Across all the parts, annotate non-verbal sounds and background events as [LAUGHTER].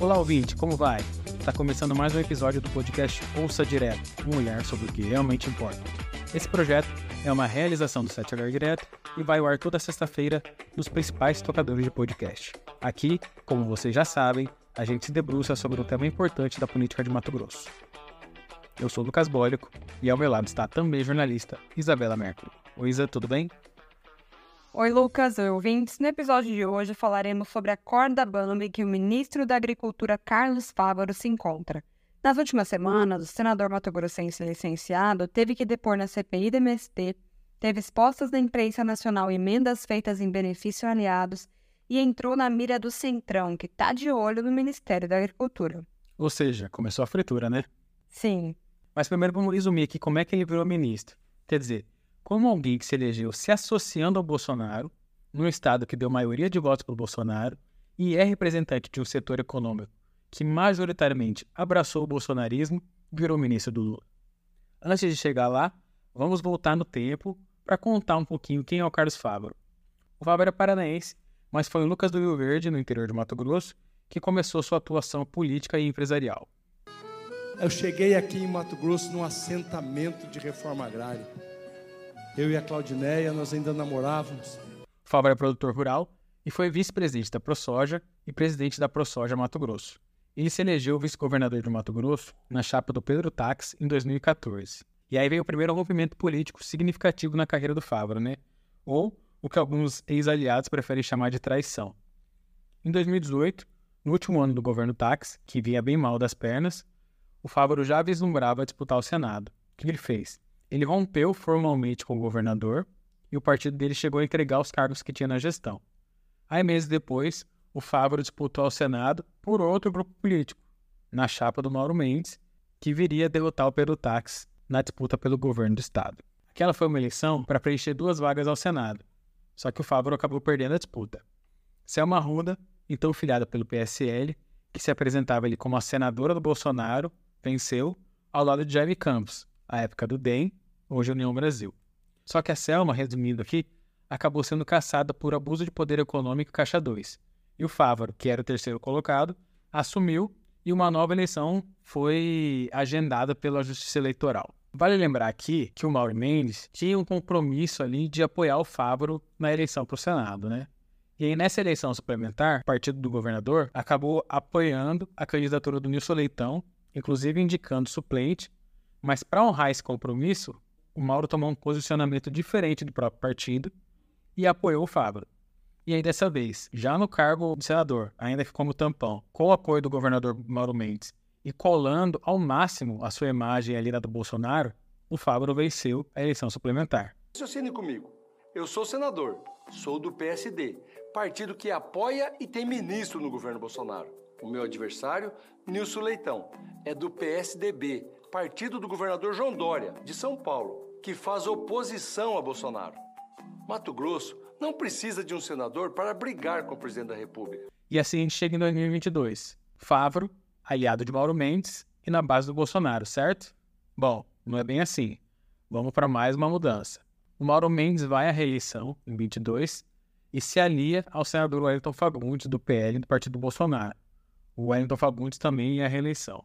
Olá, ouvinte, como vai? Está começando mais um episódio do podcast Ouça Direto, um olhar sobre o que realmente importa. Esse projeto é uma realização do Sete Olhar Direto e vai ao ar toda sexta-feira nos principais tocadores de podcast. Aqui, como vocês já sabem, a gente se debruça sobre um tema importante da política de Mato Grosso. Eu sou Lucas Bólico e ao meu lado está também jornalista Isabela Mercury. Oi, Isa, tudo bem? Oi, Lucas, oi, ouvintes. No episódio de hoje falaremos sobre a corda bamba em que o ministro da Agricultura, Carlos Fávaro, se encontra. Nas últimas semanas, o senador mato-grossense licenciado teve que depor na CPI do MST, teve expostas na imprensa nacional emendas feitas em benefício a aliados e entrou na mira do Centrão, que está de olho no Ministério da Agricultura. Ou seja, começou a fritura, né? Sim. Mas primeiro vamos resumir aqui como é que ele virou ministro. Quer dizer, como alguém que se elegeu se associando ao Bolsonaro, num estado que deu maioria de votos para o Bolsonaro e é representante de um setor econômico que majoritariamente abraçou o bolsonarismo, virou ministro do Lula. Antes de chegar lá, vamos voltar no tempo para contar um pouquinho quem é o Carlos Fávaro. O Fávaro é paranaense, mas foi o Lucas do Rio Verde, no interior de Mato Grosso, que começou sua atuação política e empresarial. Eu cheguei aqui em Mato Grosso num assentamento de reforma agrária. Eu e a Claudineia, nós ainda namorávamos. Fábio é produtor rural e foi vice-presidente da ProSoja e presidente da ProSoja Mato Grosso. Ele se elegeu vice-governador de Mato Grosso na chapa do Pedro Tax em 2014. E aí veio o primeiro rompimento político significativo na carreira do Fávaro, né? Ou o que alguns ex-aliados preferem chamar de traição. Em 2018, no último ano do governo Tax, que vinha bem mal das pernas, o Fávaro já vislumbrava disputar o Senado. O que ele fez? Ele rompeu formalmente com o governador e o partido dele chegou a entregar os cargos que tinha na gestão. Aí, meses depois, o Fávaro disputou ao Senado por outro grupo político, na chapa do Mauro Mendes, que viria a derrotar o Pedro Tax na disputa pelo governo do estado. Aquela foi uma eleição para preencher duas vagas ao Senado, só que o Fávaro acabou perdendo a disputa. Selma Ruda, então filiada pelo PSL, que se apresentava ali como a senadora do Bolsonaro, venceu ao lado de Jaime Campos, à época do DEM, hoje União Brasil. Só que a Selma, resumindo aqui, acabou sendo caçada por abuso de poder econômico Caixa 2. E o Fávaro, que era o terceiro colocado, assumiu e uma nova eleição foi agendada pela Justiça Eleitoral. Vale lembrar aqui que o Mauro Mendes tinha um compromisso ali de apoiar o Fávaro na eleição para o Senado, né? E aí, nessa eleição suplementar, o partido do governador acabou apoiando a candidatura do Nilson Leitão, inclusive indicando suplente mas para honrar esse compromisso, o Mauro tomou um posicionamento diferente do próprio partido e apoiou o Fábio. E aí, dessa vez, já no cargo de senador, ainda que como tampão, com o apoio do governador Mauro Mendes e colando ao máximo a sua imagem ali na do Bolsonaro, o Fábio venceu a eleição suplementar. Raciocine comigo. Eu sou senador, sou do PSD, partido que apoia e tem ministro no governo Bolsonaro. O meu adversário, Nilson Leitão, é do PSDB, partido do governador João Dória, de São Paulo, que faz oposição a Bolsonaro. Mato Grosso não precisa de um senador para brigar com o presidente da República. E assim a gente chega em 2022. Favro, aliado de Mauro Mendes e na base do Bolsonaro, certo? Bom, não é bem assim. Vamos para mais uma mudança. O Mauro Mendes vai à reeleição em 22 e se alia ao senador Wellington Fagundes do PL do Partido Bolsonaro. O Wellington Fagundes também ia à reeleição.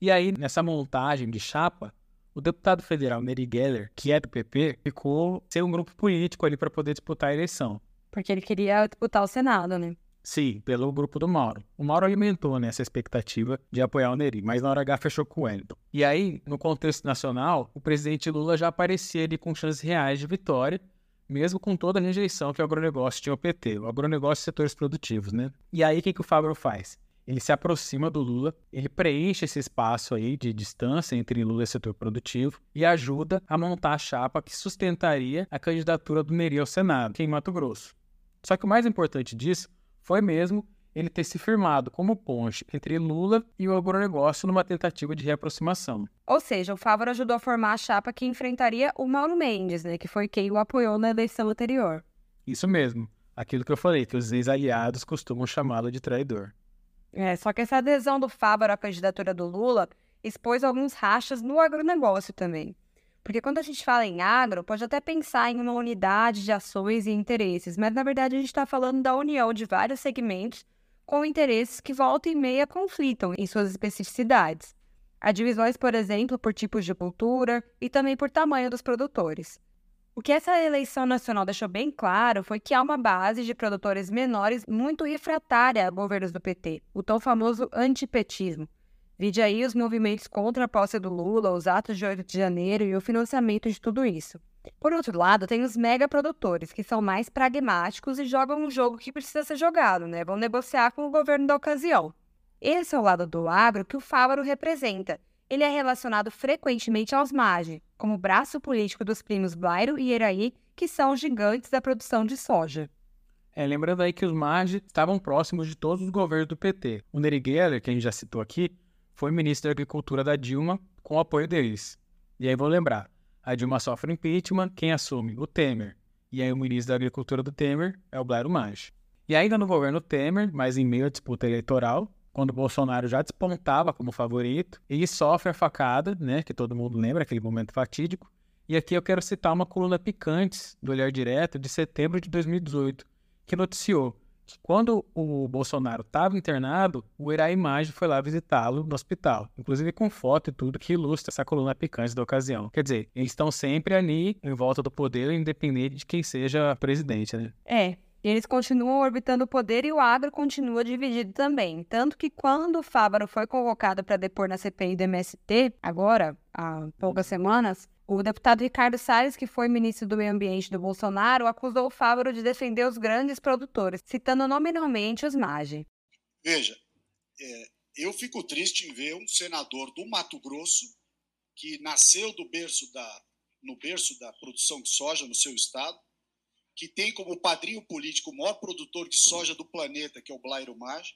E aí, nessa montagem de chapa, o deputado federal Neri Geller, que é do PP, ficou sem um grupo político ali para poder disputar a eleição. Porque ele queria disputar o Senado, né? Sim, pelo grupo do Mauro. O Mauro alimentou nessa né, expectativa de apoiar o Neri, mas na hora H fechou com o Wellington. E aí, no contexto nacional, o presidente Lula já aparecia ali com chances reais de vitória, mesmo com toda a rejeição que o agronegócio tinha ao PT, o agronegócio e setores produtivos, né? E aí, o que, que o Fábio faz? Ele se aproxima do Lula, ele preenche esse espaço aí de distância entre Lula e setor produtivo e ajuda a montar a chapa que sustentaria a candidatura do Neri ao Senado, aqui em Mato Grosso. Só que o mais importante disso foi mesmo ele ter se firmado como ponte entre Lula e o agronegócio numa tentativa de reaproximação. Ou seja, o Fávaro ajudou a formar a chapa que enfrentaria o Mauro Mendes, né, que foi quem o apoiou na eleição anterior. Isso mesmo, aquilo que eu falei, que os ex-aliados costumam chamá-lo de traidor. É, só que essa adesão do Fábio à candidatura do Lula expôs alguns rachas no agronegócio também. Porque quando a gente fala em agro, pode até pensar em uma unidade de ações e interesses, mas na verdade a gente está falando da união de vários segmentos com interesses que volta e meia conflitam em suas especificidades. Há divisões, por exemplo, por tipos de cultura e também por tamanho dos produtores. O que essa eleição nacional deixou bem claro foi que há uma base de produtores menores muito refratária a governos do PT, o tão famoso antipetismo. Vide aí os movimentos contra a posse do Lula, os atos de 8 de janeiro e o financiamento de tudo isso. Por outro lado, tem os megaprodutores, que são mais pragmáticos e jogam um jogo que precisa ser jogado, né? Vão negociar com o governo da ocasião. Esse é o lado do agro que o Fávaro representa, ele é relacionado frequentemente aos MAGE, como braço político dos primos Blairo e Eraí, que são gigantes da produção de soja. É, lembrando aí que os MAGE estavam próximos de todos os governos do PT. O Neri Geller, que a gente já citou aqui, foi ministro da Agricultura da Dilma com o apoio deles. E aí vou lembrar, a Dilma sofre impeachment, quem assume? O Temer. E aí o ministro da Agricultura do Temer é o Blairo Maggi. E ainda no governo Temer, mas em meio à disputa eleitoral, quando Bolsonaro já despontava como favorito, ele sofre a facada, né, que todo mundo lembra, aquele momento fatídico. E aqui eu quero citar uma coluna picante do Olhar Direto de setembro de 2018, que noticiou que quando o Bolsonaro estava internado, o Iraí Maggi foi lá visitá-lo no hospital, inclusive com foto e tudo que ilustra essa coluna picante da ocasião. Quer dizer, eles estão sempre ali em volta do poder, independente de quem seja presidente, né? É, eles continuam orbitando o poder e o agro continua dividido também. Tanto que quando o Fávaro foi convocado para depor na CPI do MST, agora, há poucas semanas, o deputado Ricardo Salles, que foi ministro do Meio Ambiente do Bolsonaro, acusou o Fávaro de defender os grandes produtores, citando nominalmente os MAGE. Veja, é, eu fico triste em ver um senador do Mato Grosso, que nasceu do berço da, no berço da produção de soja no seu estado, que tem como padrinho político o maior produtor de soja do planeta, que é o Blairo Maggi,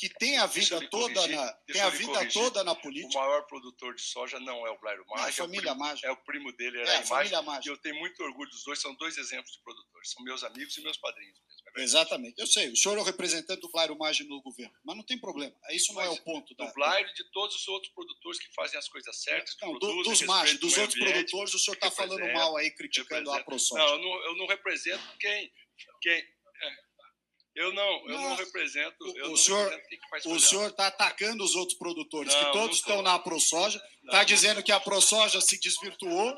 que tem a vida toda na tem a vida corrigir. toda na política. O maior produtor de soja não é o Blairo Maggi, é a família Maggi. É o primo dele, era é, a família Maggi. E eu tenho muito orgulho dos dois, são dois exemplos de produtores, são meus amigos e meus padrinhos. É Exatamente, eu sei, o senhor é o representante do Blairo Maggi no governo, mas não tem problema, isso não é mas é o ponto. Da... Blairo e de todos os outros produtores que fazem as coisas certas, não, do, dos Maggi, dos outros ambiente, produtores, o senhor está falando mal aí, criticando a ProSoja. Não, eu não, eu não represento quem... quem é, eu não, eu não, não represento. Eu o, senhor, o senhor está atacando os outros produtores, não, que todos estão na ProSoja, está dizendo que a ProSoja se desvirtuou,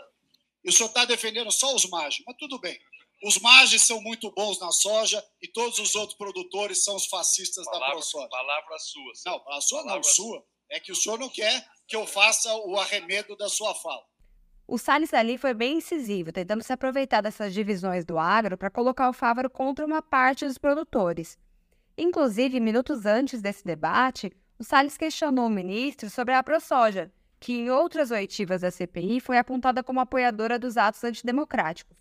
e o senhor está defendendo só os Maggi, mas tudo bem. Os Magis são muito bons na soja e todos os outros produtores são os fascistas palavra, da ProSoja. Palavra sua. Senhor. Não, a sua palavra não, sua. É que o senhor não quer que eu faça o arremedo da sua fala. O Salles ali foi bem incisivo, tentando se aproveitar dessas divisões do agro para colocar o Fávaro contra uma parte dos produtores. Inclusive, minutos antes desse debate, o Salles questionou o ministro sobre a ProSoja, que em outras oitivas da CPI foi apontada como apoiadora dos atos antidemocráticos.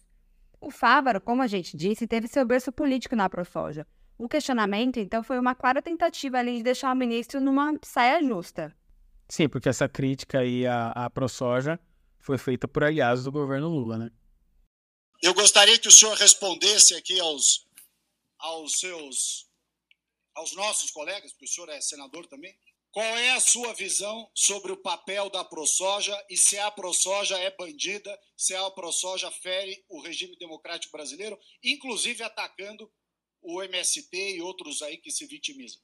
O Fávaro, como a gente disse, teve seu berço político na ProSoja. O questionamento, então, foi uma clara tentativa ali de deixar o ministro numa saia justa. Sim, porque essa crítica aí à, à ProSoja foi feita por aliados do governo Lula, né? Eu gostaria que o senhor respondesse aqui aos, aos seus, aos nossos colegas, porque o senhor é senador também. Qual é a sua visão sobre o papel da ProSoja e se a ProSoja é bandida, se a ProSoja fere o regime democrático brasileiro, inclusive atacando o MST e outros aí que se vitimizam?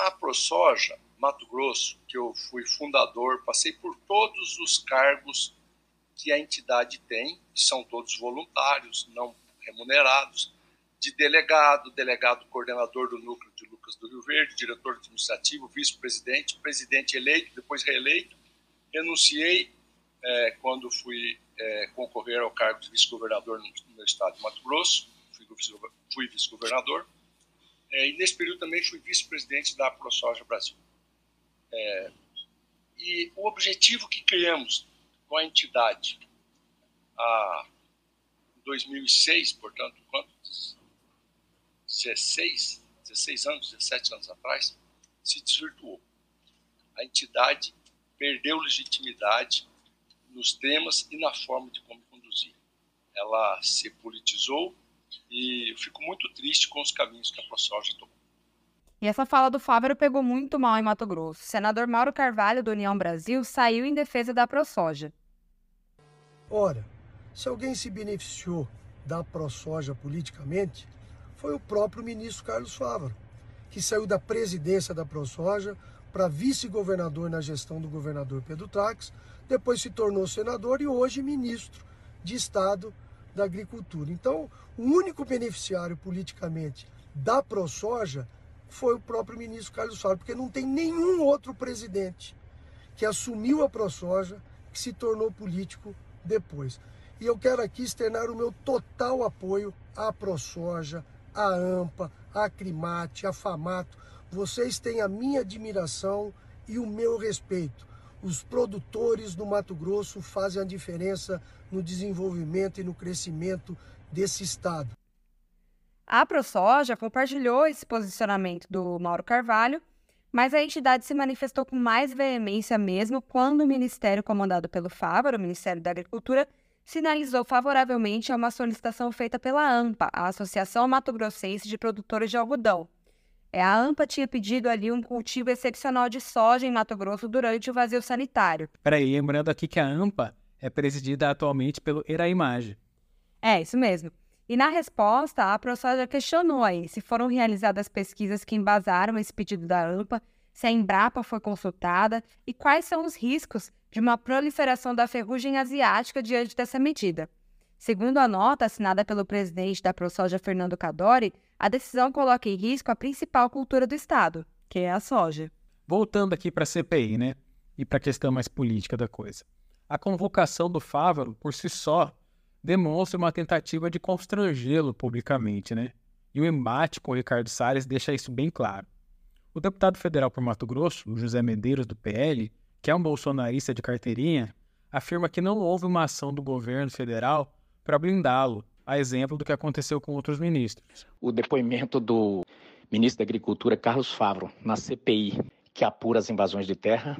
A ProSoja Mato Grosso, que eu fui fundador, passei por todos os cargos que a entidade tem, que são todos voluntários, não remunerados, de delegado, delegado coordenador do núcleo de Lucas do Rio Verde, diretor administrativo, vice-presidente, presidente eleito, depois reeleito. Renunciei é, quando fui é, concorrer ao cargo de vice-governador no, no estado de Mato Grosso, fui vice-governador. É, e nesse período também fui vice-presidente da ProSoja Brasil. É, e o objetivo que criamos com a entidade a 2006, portanto, quantos? 16, 16 anos, 17 anos atrás, se desvirtuou. A entidade perdeu legitimidade nos temas e na forma de como conduzir. Ela se politizou e eu fico muito triste com os caminhos que a ProSoja tomou. E essa fala do Fávero pegou muito mal em Mato Grosso. O senador Mauro Carvalho, do União Brasil, saiu em defesa da ProSoja. Ora, se alguém se beneficiou da ProSoja politicamente, foi o próprio ministro Carlos Fávaro. que saiu da presidência da ProSoja para vice-governador na gestão do governador Pedro Tax, depois se tornou senador e hoje ministro de Estado da Agricultura. Então, o único beneficiário politicamente da ProSoja foi o próprio ministro Carlos Faro, porque não tem nenhum outro presidente que assumiu a ProSoja que se tornou político depois. E eu quero aqui externar o meu total apoio à ProSoja, à AMPA, à Crimate, à Famato. Vocês têm a minha admiração e o meu respeito. Os produtores do Mato Grosso fazem a diferença no desenvolvimento e no crescimento desse estado. A ProSoja compartilhou esse posicionamento do Mauro Carvalho, mas a entidade se manifestou com mais veemência mesmo quando o ministério comandado pelo Fávaro, o Ministério da Agricultura, sinalizou favoravelmente a uma solicitação feita pela AMPA, a Associação Mato Grossense de Produtores de Algodão. É, a AMPA tinha pedido ali um cultivo excepcional de soja em Mato Grosso durante o vazio sanitário. Peraí, lembrando aqui que a AMPA é presidida atualmente pelo Eraimage. É, isso mesmo. E na resposta, a ProSoja questionou aí se foram realizadas pesquisas que embasaram esse pedido da AMPA, se a Embrapa foi consultada e quais são os riscos de uma proliferação da ferrugem asiática diante dessa medida. Segundo a nota assinada pelo presidente da ProSoja, Fernando Cadori, a decisão coloca em risco a principal cultura do Estado, que é a soja. Voltando aqui para a CPI, né? E para a questão mais política da coisa. A convocação do Fávaro, por si só, demonstra uma tentativa de constrangê-lo publicamente, né? E o embate com o Ricardo Salles deixa isso bem claro. O deputado federal por Mato Grosso, José Medeiros, do PL, que é um bolsonarista de carteirinha, afirma que não houve uma ação do governo federal para blindá-lo, a exemplo do que aconteceu com outros ministros. O depoimento do ministro da Agricultura, Carlos Favro, na CPI, que apura as invasões de terra,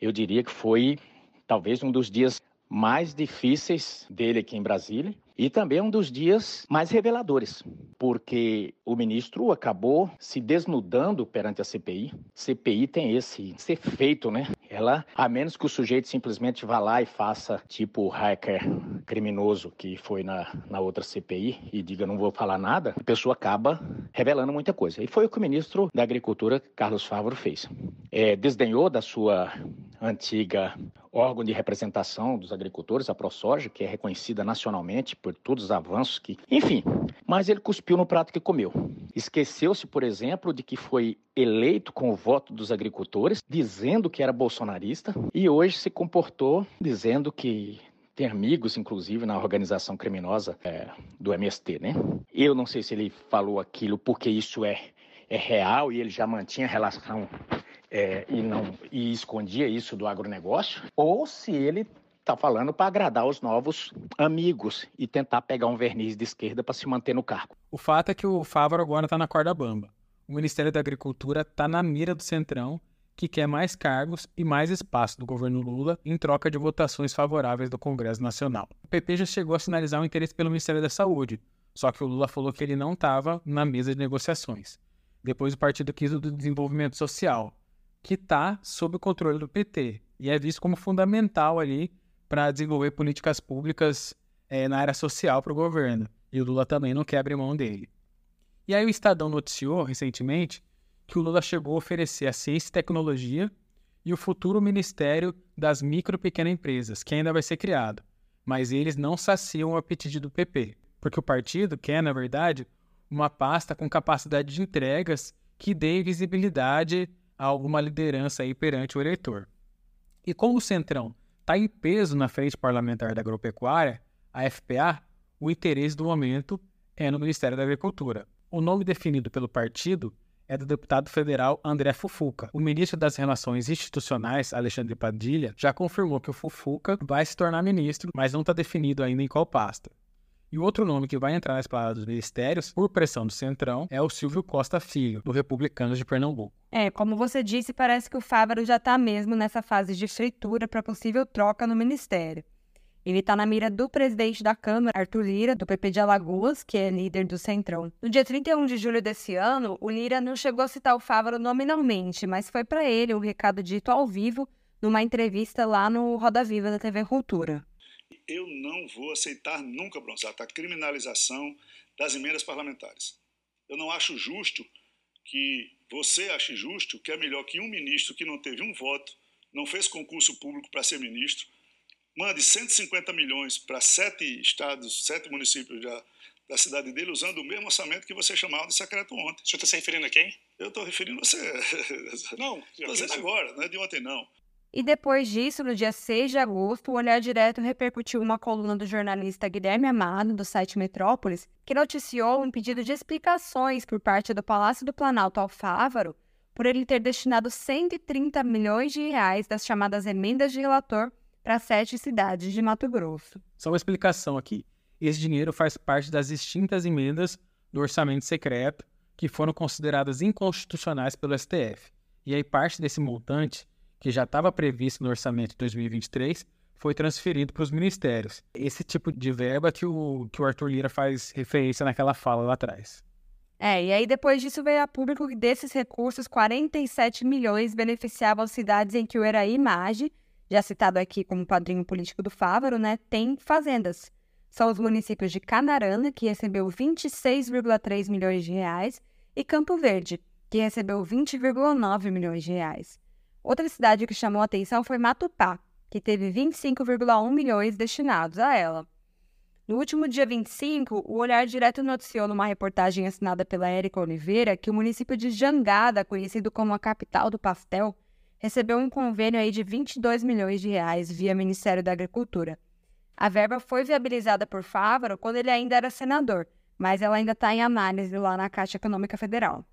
eu diria que foi talvez um dos dias mais difíceis dele aqui em Brasília e também um dos dias mais reveladores, porque o ministro acabou se desnudando perante a CPI. CPI tem esse, esse efeito, né? Ela, a menos que o sujeito simplesmente vá lá e faça tipo o hacker criminoso que foi na, na outra CPI e diga não vou falar nada, a pessoa acaba revelando muita coisa. E foi o que o ministro da Agricultura, Carlos Fávoro, fez. É, desdenhou da sua antiga órgão de representação dos agricultores, a ProSoja, que é reconhecida nacionalmente por todos os avanços que, enfim, mas ele cuspiu no prato que comeu. Esqueceu-se, por exemplo, de que foi eleito com o voto dos agricultores, dizendo que era bolsonarista, e hoje se comportou dizendo que tem amigos, inclusive, na organização criminosa é, do MST, né? Eu não sei se ele falou aquilo porque isso é, é real e ele já mantinha relação é, e não e escondia isso do agronegócio, ou se ele está falando para agradar os novos amigos e tentar pegar um verniz de esquerda para se manter no cargo. O fato é que o Fávaro agora está na corda bamba. O Ministério da Agricultura está na mira do Centrão, que quer mais cargos e mais espaço do governo Lula em troca de votações favoráveis do Congresso Nacional. O PP já chegou a sinalizar o interesse pelo Ministério da Saúde, só que o Lula falou que ele não estava na mesa de negociações. Depois o partido quis o do desenvolvimento social, que está sob o controle do PT e é visto como fundamental ali para desenvolver políticas públicas é, na área social para o governo. E o Lula também não quer abrir mão dele. E aí o Estadão noticiou recentemente que o Lula chegou a oferecer a ciência e tecnologia e o futuro Ministério das Micro e Pequenas Empresas, que ainda vai ser criado. Mas eles não saciam o apetite do PP, porque o partido quer, na verdade, uma pasta com capacidade de entregas que dê visibilidade alguma liderança aí perante o eleitor. E como o Centrão está em peso na frente parlamentar da agropecuária, a FPA, o interesse do momento é no Ministério da Agricultura. O nome definido pelo partido é do deputado federal André Fufuca. O ministro das Relações Institucionais, Alexandre Padilha, já confirmou que o Fufuca vai se tornar ministro, mas não está definido ainda em qual pasta. E o outro nome que vai entrar na espada dos ministérios, por pressão do Centrão, é o Silvio Costa Filho, do Republicanos de Pernambuco. É, como você disse, parece que o Fávaro já está mesmo nessa fase de fritura para possível troca no ministério. Ele está na mira do presidente da Câmara, Arthur Lira, do PP de Alagoas, que é líder do Centrão. No dia 31 de julho desse ano, o Lira não chegou a citar o Fávaro nominalmente, mas foi para ele um recado dito ao vivo numa entrevista lá no Roda Viva da TV Cultura eu não vou aceitar nunca, Bronzato, a criminalização das emendas parlamentares. Eu não acho justo que você ache justo, que é melhor que um ministro que não teve um voto, não fez concurso público para ser ministro, mande 150 milhões para sete estados, sete municípios da, da cidade dele, usando o mesmo orçamento que você chamava de secreto ontem. O senhor está se referindo a quem? Eu estou referindo a você. [LAUGHS] Não, estou dizendo agora, não é de ontem não. E depois disso, no dia 6 de agosto, o Olhar Direto repercutiu uma coluna do jornalista Guilherme Amado, do site Metrópolis, que noticiou um pedido de explicações por parte do Palácio do Planalto ao Fávaro por ele ter destinado 130 milhões de reais das chamadas emendas de relator para sete cidades de Mato Grosso. Só uma explicação aqui. Esse dinheiro faz parte das extintas emendas do orçamento secreto que foram consideradas inconstitucionais pelo STF. E aí parte desse montante que já estava previsto no orçamento de 2023, foi transferido para os ministérios. Esse tipo de verba que o, que o Arthur Lira faz referência naquela fala lá atrás. É, e aí depois disso veio a público que desses recursos, 47 milhões beneficiavam cidades em que o Eraí Mage, já citado aqui como padrinho político do Fávaro, né, tem fazendas. São os municípios de Canarana, que recebeu 26,3 milhões de reais, e Campo Verde, que recebeu 20,9 milhões de reais. Outra cidade que chamou a atenção foi Matupá, que teve 25,1 milhões destinados a ela. No último dia 25, o Olhar Direto noticiou numa reportagem assinada pela Érica Oliveira que o município de Jangada, conhecido como a capital do pastel, recebeu um convênio aí de 22 milhões de reais via Ministério da Agricultura. A verba foi viabilizada por Fávaro quando ele ainda era senador, mas ela ainda está em análise lá na Caixa Econômica Federal.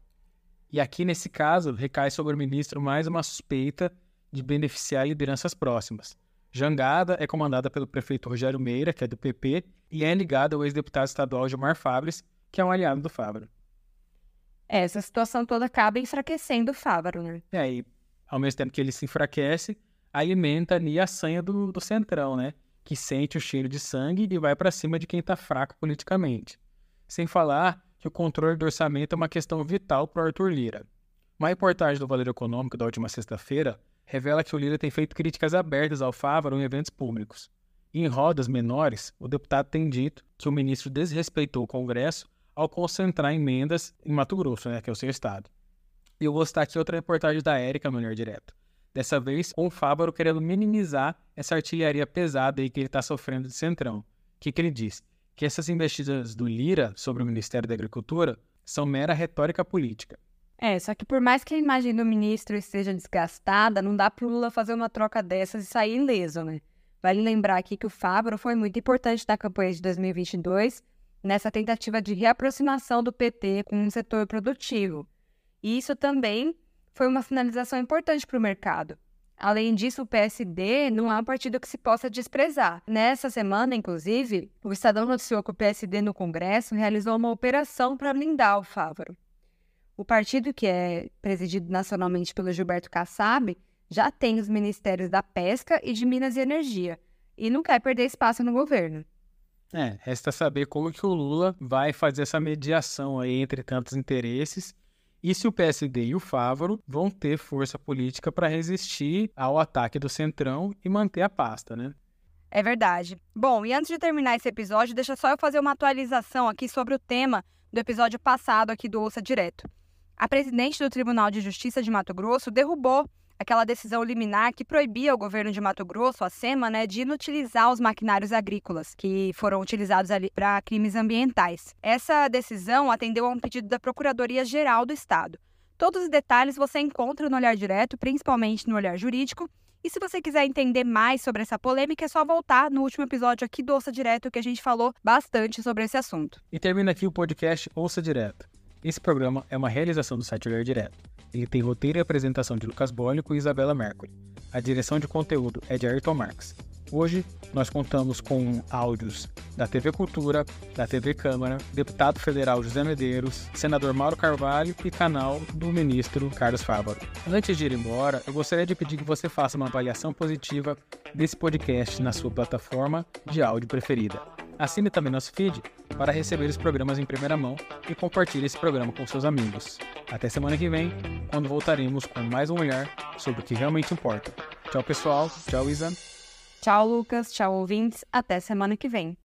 E aqui, nesse caso, recai sobre o ministro mais uma suspeita de beneficiar lideranças próximas. Jangada é comandada pelo prefeito Rogério Meira, que é do PP, e é ligada ao ex-deputado estadual Gilmar Fabres, que é um aliado do Fávaro. É, essa situação toda acaba enfraquecendo o Fávaro, né? É, e ao mesmo tempo que ele se enfraquece, alimenta ali a sanha do, do Centrão, né? Que sente o cheiro de sangue e vai para cima de quem está fraco politicamente. Sem falar que o controle do orçamento é uma questão vital para o Arthur Lira. Uma reportagem do Valor Econômico da última sexta-feira revela que o Lira tem feito críticas abertas ao Fávaro em eventos públicos. Em rodas menores, o deputado tem dito que o ministro desrespeitou o Congresso ao concentrar emendas em Mato Grosso, né, que é o seu estado. E eu vou citar aqui outra reportagem da Érica Olhar Direto. Dessa vez, com o Fávaro querendo minimizar essa artilharia pesada aí que ele está sofrendo de Centrão. O que, que ele diz? Que essas investidas do Lira sobre o Ministério da Agricultura são mera retórica política. É, só que por mais que a imagem do ministro esteja desgastada, não dá para o Lula fazer uma troca dessas e sair ileso, né? Vale lembrar aqui que o Fabro foi muito importante na campanha de 2022, nessa tentativa de reaproximação do PT com o setor produtivo. E isso também foi uma sinalização importante para o mercado. Além disso, o PSD não é um partido que se possa desprezar. Nessa semana, inclusive, o Estadão noticiou que o PSD no Congresso realizou uma operação para blindar o Fávaro. O partido, que é presidido nacionalmente pelo Gilberto Kassab, já tem os ministérios da Pesca e de Minas e Energia, e não quer perder espaço no governo. É, resta saber como que o Lula vai fazer essa mediação aí entre tantos interesses e se o PSD e o Fávaro vão ter força política para resistir ao ataque do Centrão e manter a pasta, né? É verdade. Bom, e antes de terminar esse episódio, deixa só eu fazer uma atualização aqui sobre o tema do episódio passado aqui do Ouça Direto. A presidente do Tribunal de Justiça de Mato Grosso derrubou aquela decisão liminar que proibia o governo de Mato Grosso, a SEMA, né, de inutilizar os maquinários agrícolas que foram utilizados ali para crimes ambientais. Essa decisão atendeu a um pedido da Procuradoria-Geral do Estado. Todos os detalhes você encontra no Olhar Direto, principalmente no Olhar Jurídico. E se você quiser entender mais sobre essa polêmica, é só voltar no último episódio aqui do Ouça Direto, que a gente falou bastante sobre esse assunto. E termina aqui o podcast Ouça Direto. Esse programa é uma realização do site Olhar Direto. Ele tem roteiro e apresentação de Lucas Bólico e Isabela Mercury. A direção de conteúdo é de Ayrton Marx. Hoje nós contamos com áudios da TV Cultura, da TV Câmara, deputado federal José Medeiros, senador Mauro Carvalho e canal do ministro Carlos Fávaro. Antes de ir embora, eu gostaria de pedir que você faça uma avaliação positiva desse podcast na sua plataforma de áudio preferida. Assine também nosso feed para receber os programas em primeira mão e compartilhe esse programa com seus amigos. Até semana que vem, quando voltaremos com mais um olhar sobre o que realmente importa. Tchau, pessoal. Tchau, Isa. Tchau, Lucas. Tchau, ouvintes. Até semana que vem.